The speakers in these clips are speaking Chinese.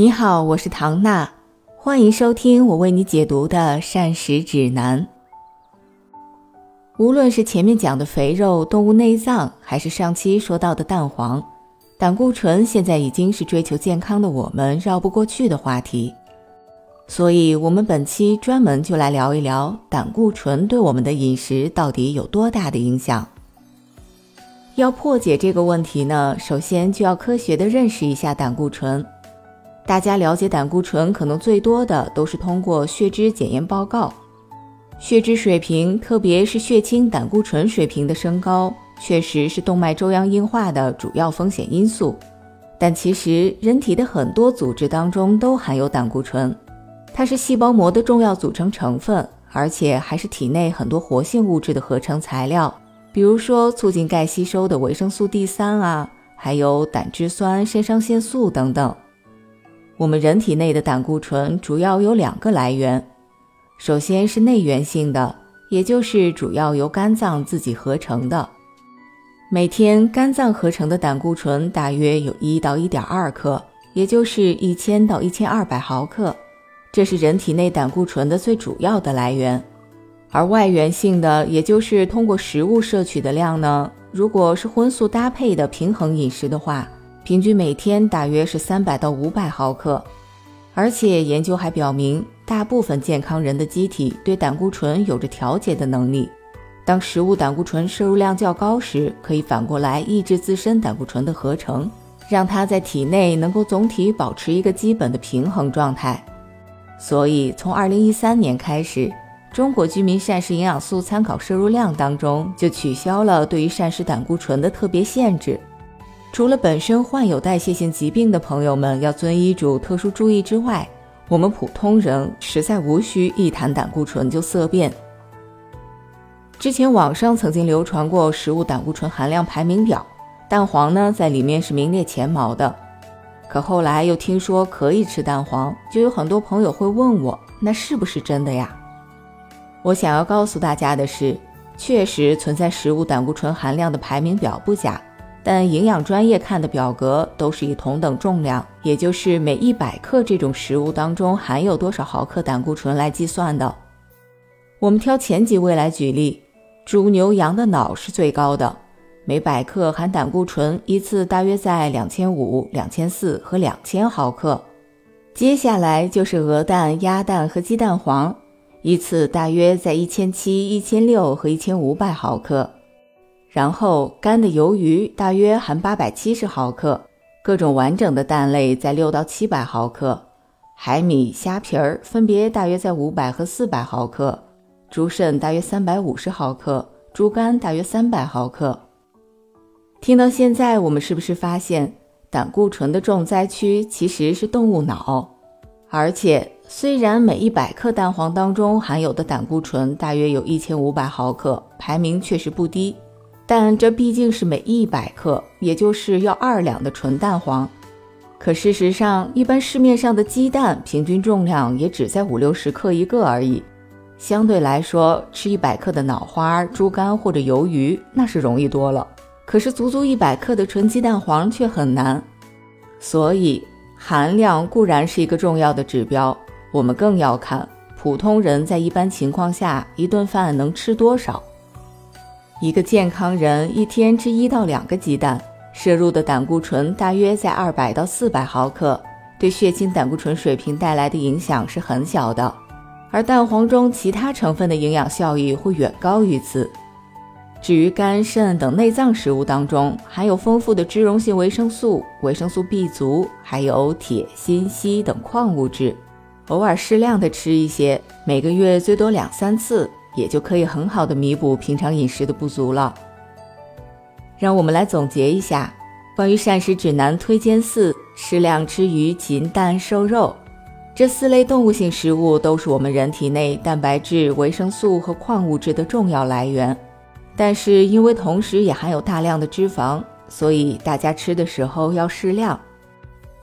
你好，我是唐娜，欢迎收听我为你解读的膳食指南。无论是前面讲的肥肉、动物内脏，还是上期说到的蛋黄、胆固醇，现在已经是追求健康的我们绕不过去的话题。所以，我们本期专门就来聊一聊胆固醇对我们的饮食到底有多大的影响。要破解这个问题呢，首先就要科学的认识一下胆固醇。大家了解胆固醇可能最多的都是通过血脂检验报告，血脂水平，特别是血清胆固醇水平的升高，确实是动脉粥样硬化的主要风险因素。但其实人体的很多组织当中都含有胆固醇，它是细胞膜的重要组成成分，而且还是体内很多活性物质的合成材料，比如说促进钙吸收的维生素 D 三啊，还有胆汁酸、肾上腺素等等。我们人体内的胆固醇主要有两个来源，首先是内源性的，也就是主要由肝脏自己合成的。每天肝脏合成的胆固醇大约有一到一点二克，也就是一千到一千二百毫克，这是人体内胆固醇的最主要的来源。而外源性的，也就是通过食物摄取的量呢，如果是荤素搭配的平衡饮食的话。平均每天大约是三百到五百毫克，而且研究还表明，大部分健康人的机体对胆固醇有着调节的能力。当食物胆固醇摄入量较高时，可以反过来抑制自身胆固醇的合成，让它在体内能够总体保持一个基本的平衡状态。所以，从二零一三年开始，中国居民膳食营养素参考摄入量当中就取消了对于膳食胆固醇的特别限制。除了本身患有代谢性疾病的朋友们要遵医嘱、特殊注意之外，我们普通人实在无需一谈胆固醇就色变。之前网上曾经流传过食物胆固醇含量排名表，蛋黄呢在里面是名列前茅的。可后来又听说可以吃蛋黄，就有很多朋友会问我，那是不是真的呀？我想要告诉大家的是，确实存在食物胆固醇含量的排名表不假。但营养专业看的表格都是以同等重量，也就是每一百克这种食物当中含有多少毫克胆固醇来计算的。我们挑前几位来举例，猪、牛、羊的脑是最高的，每百克含胆固醇一次大约在两千五、两千四和两千毫克。接下来就是鹅蛋、鸭蛋和鸡蛋黄，一次大约在一千七、一千六和一千五百毫克。然后干的鱿鱼大约含八百七十毫克，各种完整的蛋类在六到七百毫克，海米、虾皮儿分别大约在五百和四百毫克，猪肾大约三百五十毫克，猪肝大约三百毫克。听到现在，我们是不是发现胆固醇的重灾区其实是动物脑？而且虽然每一百克蛋黄当中含有的胆固醇大约有一千五百毫克，排名确实不低。但这毕竟是每一百克，也就是要二两的纯蛋黄。可事实上，一般市面上的鸡蛋平均重量也只在五六十克一个而已。相对来说，吃一百克的脑花、猪肝或者鱿鱼那是容易多了。可是足足一百克的纯鸡蛋黄却很难。所以含量固然是一个重要的指标，我们更要看普通人在一般情况下一顿饭能吃多少。一个健康人一天吃一到两个鸡蛋，摄入的胆固醇大约在二百到四百毫克，对血清胆固醇水平带来的影响是很小的。而蛋黄中其他成分的营养效益会远高于此。至于肝肾等内脏食物当中含有丰富的脂溶性维生素、维生素 B 族，还有铁、锌、硒等矿物质，偶尔适量的吃一些，每个月最多两三次。也就可以很好的弥补平常饮食的不足了。让我们来总结一下关于膳食指南推荐四：适量吃鱼、禽、蛋、瘦肉。这四类动物性食物都是我们人体内蛋白质、维生素和矿物质的重要来源，但是因为同时也含有大量的脂肪，所以大家吃的时候要适量。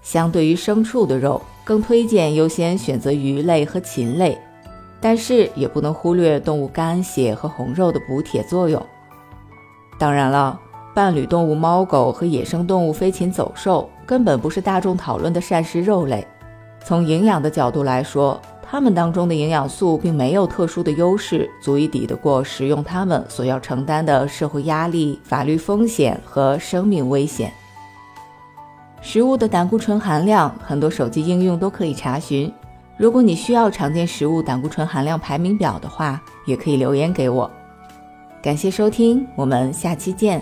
相对于牲畜的肉，更推荐优先选择鱼类和禽类。但是也不能忽略动物肝血和红肉的补铁作用。当然了，伴侣动物猫狗和野生动物飞禽走兽根本不是大众讨论的膳食肉类，从营养的角度来说，它们当中的营养素并没有特殊的优势，足以抵得过食用它们所要承担的社会压力、法律风险和生命危险。食物的胆固醇含量，很多手机应用都可以查询。如果你需要常见食物胆固醇含量排名表的话，也可以留言给我。感谢收听，我们下期见。